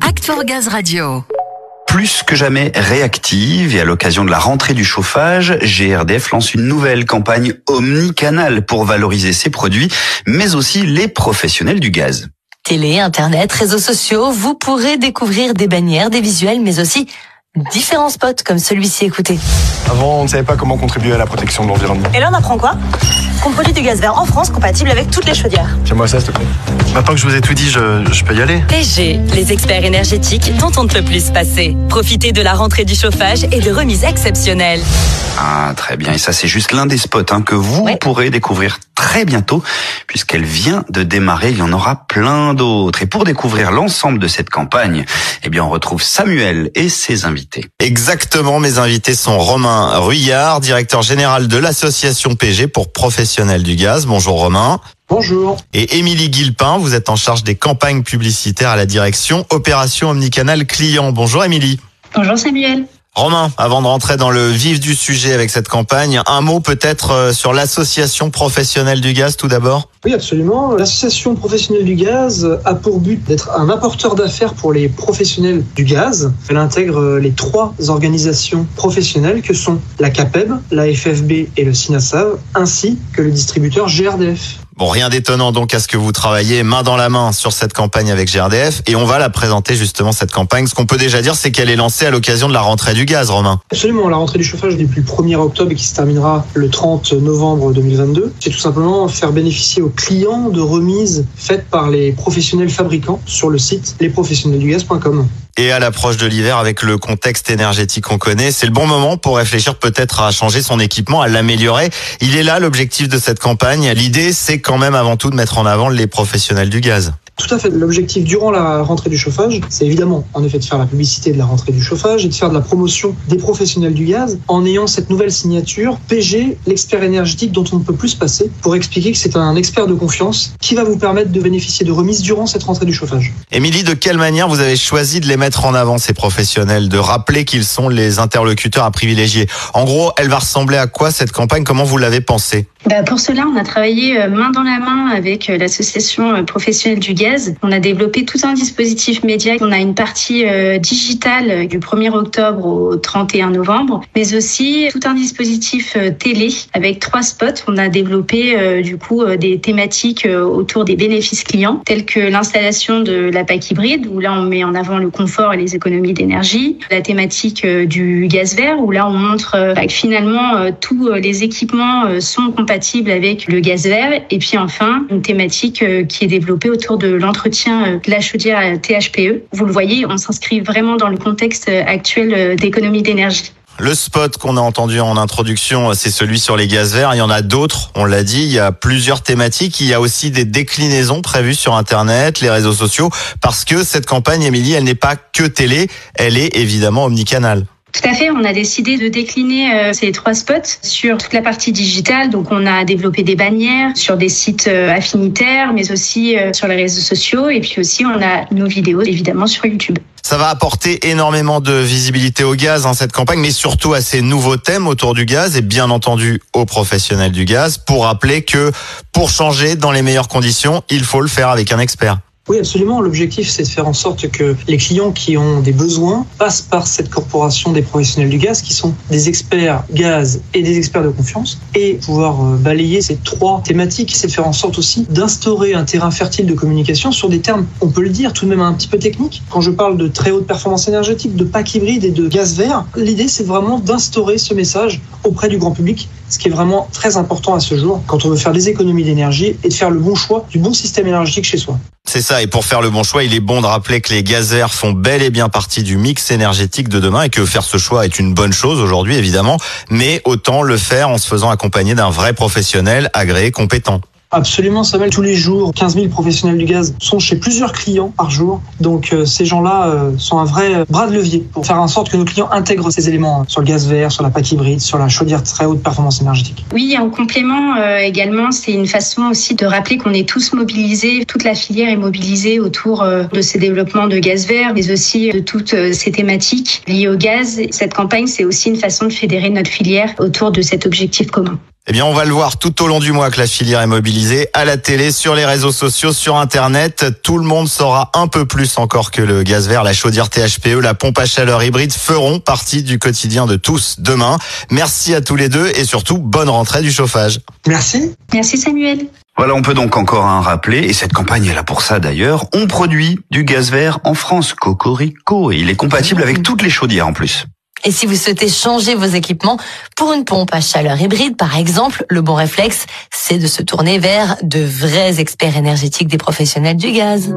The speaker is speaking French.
Act for Gaz Radio. Plus que jamais réactive et à l'occasion de la rentrée du chauffage, GRDF lance une nouvelle campagne omnicanal pour valoriser ses produits, mais aussi les professionnels du gaz. Télé, Internet, réseaux sociaux, vous pourrez découvrir des bannières, des visuels, mais aussi différents spots comme celui-ci. Écoutez. Avant, on ne savait pas comment contribuer à la protection de l'environnement. Et là, on apprend quoi? Qu'on produit du gaz vert en France compatible avec toutes les chaudières. Tiens-moi ça, s'il te plaît. Maintenant que je vous ai tout dit, je, je peux y aller PG, les experts énergétiques dont on ne peut plus se passer. Profitez de la rentrée du chauffage et de remises exceptionnelles. Ah, très bien. Et ça, c'est juste l'un des spots hein, que vous Ouais. pourrez découvrir très bientôt, puisqu'elle vient de démarrer. Il y en aura plein d'autres. Et pour découvrir l'ensemble de cette campagne, eh bien, on retrouve Samuel et ses invités. Exactement, mes invités sont Romain Ruyard, directeur général de l'association PG pour professionnels du gaz. Bonjour Romain. Bonjour. Et Émilie Guilpin, vous êtes en charge des campagnes publicitaires à la direction Opération Omnicanal Client. Bonjour Émilie. Bonjour Samuel. Romain, avant de rentrer dans le vif du sujet avec cette campagne, un mot peut-être euh, sur l'association professionnelle du gaz tout d'abord Oui, absolument. L'association professionnelle du gaz a pour but d'être un apporteur d'affaires pour les professionnels du gaz. Elle intègre euh, les trois organisations professionnelles que sont la CAPEB, la FFB et le SINASAV, ainsi que le distributeur GRDF. Bon, rien d'étonnant donc à ce que vous travaillez main dans la main sur cette campagne avec GRDF et on va la présenter justement cette campagne. Ce qu'on peut déjà dire, c'est qu'elle est lancée à l'occasion de la rentrée du gaz, Romain. Absolument, la rentrée du chauffage depuis le 1er octobre et qui se terminera le 30 novembre 2022, c'est tout simplement faire bénéficier aux clients de remises faites par les professionnels fabricants sur le site lesprofessionnelsdugaz.com. Et à l'approche de l'hiver, avec le contexte énergétique qu'on connaît, c'est le bon moment pour réfléchir peut-être à changer son équipement, à l'améliorer. Il est là l'objectif de cette campagne. L'idée, c'est quand même avant tout de mettre en avant les professionnels du gaz. Tout à fait. L'objectif durant la rentrée du chauffage, c'est évidemment en effet de faire la publicité de la rentrée du chauffage et de faire de la promotion des professionnels du gaz en ayant cette nouvelle signature PG, l'expert énergétique dont on ne peut plus se passer, pour expliquer que c'est un expert de confiance qui va vous permettre de bénéficier de remises durant cette rentrée du chauffage. Émilie, de quelle manière vous avez choisi de les mettre en avant, ces professionnels, de rappeler qu'ils sont les interlocuteurs à privilégier? En gros, elle va ressembler à quoi cette campagne? Comment vous l'avez pensée? Bah, pour cela, on a travaillé euh, main dans la main avec euh, l'association euh, professionnelle du gaz. On a développé tout un dispositif média. On a une partie euh, digitale euh, du 1er octobre au 31 novembre, mais aussi tout un dispositif euh, télé avec trois spots. On a développé du coup des thématiques autour des bénéfices clients, tels que l'installation de la PAC hybride, où là on met en avant le confort et les économies d'énergie. La thématique du gaz vert, où là on montre bah, que finalement tous les équipements sont compatibles avec le gaz vert. Et puis enfin, une thématique qui est développée autour de l'entretien euh, de la chaudière à THPE. Vous le voyez, on s'inscrit vraiment dans le contexte euh, actuel euh, d'économie d'énergie. Le spot qu'on a entendu en introduction, c'est celui sur les gaz verts. Il y en a d'autres, on l'a dit. Il y a plusieurs thématiques. Il y a aussi des déclinaisons prévues sur Internet, les réseaux sociaux, parce que cette campagne, Émilie, elle n'est pas que télé, elle est évidemment omnicanal. Tout à fait, on a décidé de décliner euh, ces trois spots sur toute la partie digitale. Donc on a développé des bannières sur des sites euh, affinitaires, mais aussi euh, sur les réseaux sociaux. Et puis aussi on a nos vidéos évidemment sur YouTube. Ça va apporter énormément de visibilité au gaz, hein, cette campagne, mais surtout à ces nouveaux thèmes autour du gaz et bien entendu aux professionnels du gaz pour rappeler que pour changer dans les meilleures conditions, il faut le faire avec un expert. Oui, absolument. L'objectif, c'est de faire en sorte que les clients qui ont des besoins passent par cette corporation des professionnels du gaz, qui sont des experts gaz et des experts de confiance, et pouvoir euh, balayer ces trois thématiques, c'est de faire en sorte aussi d'instaurer un terrain fertile de communication sur des termes, on peut le dire, tout de même un petit peu techniques. Quand je parle de très haute performance énergétique, de pack hybride et de gaz vert, l'idée, c'est vraiment d'instaurer ce message auprès du grand public, ce qui est vraiment très important à ce jour quand on veut faire des économies d'énergie et de faire le bon choix du bon système énergétique chez soi. C'est ça, et pour faire le bon choix, il est bon de rappeler que les gaz verts font bel et bien partie du mix énergétique de demain et que faire ce choix est une bonne chose aujourd'hui, évidemment, mais autant le faire en se faisant accompagner d'un vrai professionnel agréé, compétent. Absolument, Samuel. Tous les jours, 15 000 professionnels du gaz sont chez plusieurs clients par jour. Donc, euh, ces gens-là euh, sont un vrai euh, bras de levier pour faire en sorte que nos clients intègrent ces éléments hein, sur le gaz vert, sur la PAC hybride, sur la chaudière très haute performance énergétique. Oui, en complément euh, également, c'est une façon aussi de rappeler qu'on est tous mobilisés, toute la filière est mobilisée autour euh, de ces développements de gaz vert, mais aussi de toutes euh, ces thématiques liées au gaz. Cette campagne, c'est aussi une façon de fédérer notre filière autour de cet objectif commun. Eh bien, on va le voir tout au long du mois que la filière est mobilisée à la télé, sur les réseaux sociaux, sur Internet. Tout le monde saura un peu plus encore que le gaz vert, la chaudière THPE, la pompe à chaleur hybride feront partie du quotidien de tous demain. Merci à tous les deux et surtout bonne rentrée du chauffage. Merci. Merci Samuel. Voilà, on peut donc encore un rappeler, et cette campagne est là pour ça d'ailleurs, on produit du gaz vert en France, Cocorico, et il est compatible avec toutes les chaudières en plus. Et si vous souhaitez changer vos équipements pour une pompe à chaleur hybride, par exemple, le bon réflexe, c'est de se tourner vers de vrais experts énergétiques des professionnels du gaz.